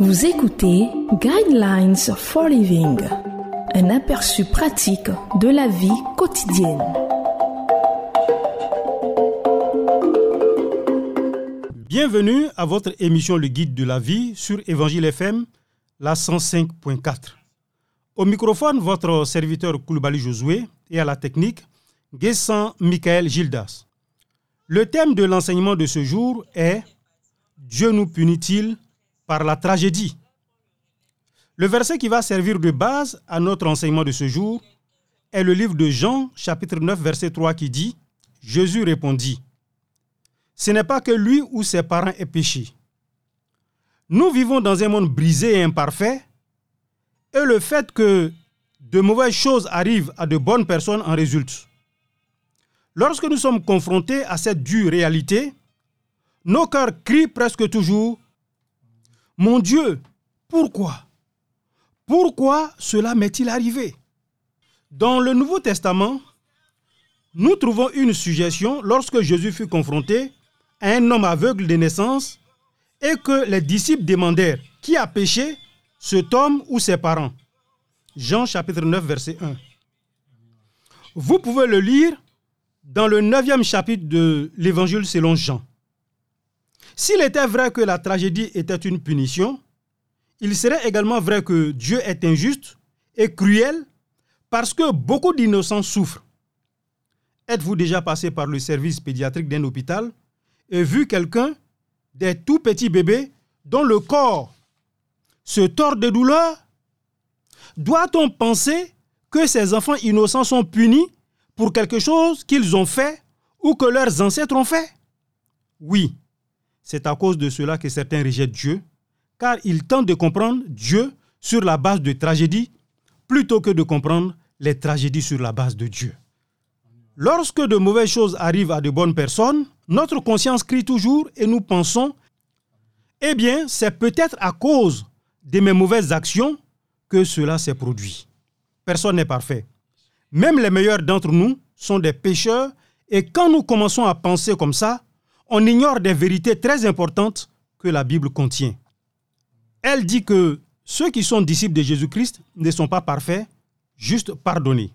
Vous écoutez Guidelines for Living, un aperçu pratique de la vie quotidienne. Bienvenue à votre émission Le Guide de la vie sur Évangile FM, la 105.4. Au microphone, votre serviteur Koulibaly Josué et à la technique, Guessan Michael Gildas. Le thème de l'enseignement de ce jour est Dieu nous punit-il? Par la tragédie Le verset qui va servir de base à notre enseignement de ce jour est le livre de Jean, chapitre 9, verset 3, qui dit Jésus répondit Ce n'est pas que lui ou ses parents aient péché. Nous vivons dans un monde brisé et imparfait, et le fait que de mauvaises choses arrivent à de bonnes personnes en résulte. Lorsque nous sommes confrontés à cette dure réalité, nos cœurs crient presque toujours Mon Dieu, pourquoi? Pourquoi cela m'est-il arrivé? Dans le Nouveau Testament, nous trouvons une suggestion lorsque Jésus fut confronté à un homme aveugle de naissance et que les disciples demandèrent Qui a péché, cet homme ou ses parents Jean chapitre 9, verset 1. Vous pouvez le lire dans le neuvième chapitre de l'Évangile selon Jean. S'il était vrai que la tragédie était une punition, il serait également vrai que Dieu est injuste et cruel parce que beaucoup d'innocents souffrent. Êtes-vous déjà passé par le service pédiatrique d'un hôpital et vu quelqu'un, des tout petits bébés, dont le corps se tord de douleur? Doit-on penser que ces enfants innocents sont punis pour quelque chose qu'ils ont fait ou que leurs ancêtres ont fait? Oui, c'est à cause de cela que certains rejettent Dieu, car ils tentent de comprendre Dieu sur la base de tragédies plutôt que de comprendre les tragédies sur la base de Dieu. Lorsque de mauvaises choses arrivent à de bonnes personnes, notre conscience crie toujours et nous pensons, eh bien, c'est peut-être à cause de mes mauvaises actions que cela s'est produit. Personne n'est parfait. Même les meilleurs d'entre nous sont des pécheurs et quand nous commençons à penser comme ça, on ignore des vérités très importantes que la Bible contient. Elle dit que ceux qui sont disciples de Jésus-Christ ne sont pas parfaits, juste pardonnés.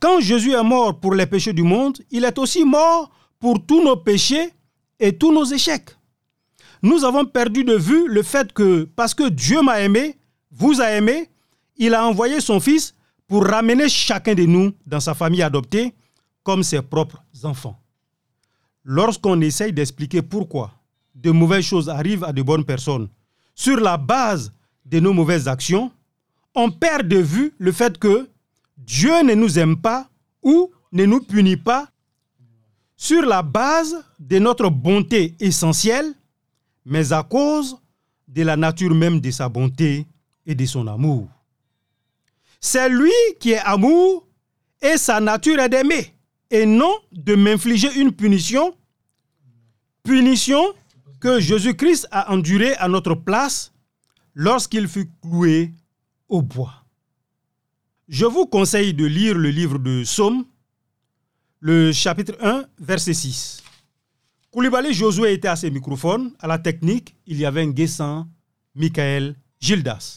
Quand Jésus est mort pour les péchés du monde, il est aussi mort pour tous nos péchés et tous nos échecs. Nous avons perdu de vue le fait que parce que Dieu m'a aimé, vous a aimé, il a envoyé son Fils pour ramener chacun de nous dans sa famille adoptée comme ses propres enfants lorsqu'on essaye d'expliquer pourquoi de mauvaises choses arrivent à de bonnes personnes. Sur la base de nos mauvaises actions, on perd de vue le fait que Dieu ne nous aime pas ou ne nous punit pas. Sur la base de notre bonté essentielle, mais à cause de la nature même de sa bonté et de son amour. C'est lui qui est amour et sa nature est d'aimer et non de m'infliger une punition, punition que Jésus-Christ a endurée à notre place lorsqu'il fut cloué au bois. Je vous conseille de lire le livre de Somme, le chapitre 1, verset 6. Koulibaly Josué était à ses microphones. À la technique, il y avait un Guessan, Michael Gildas.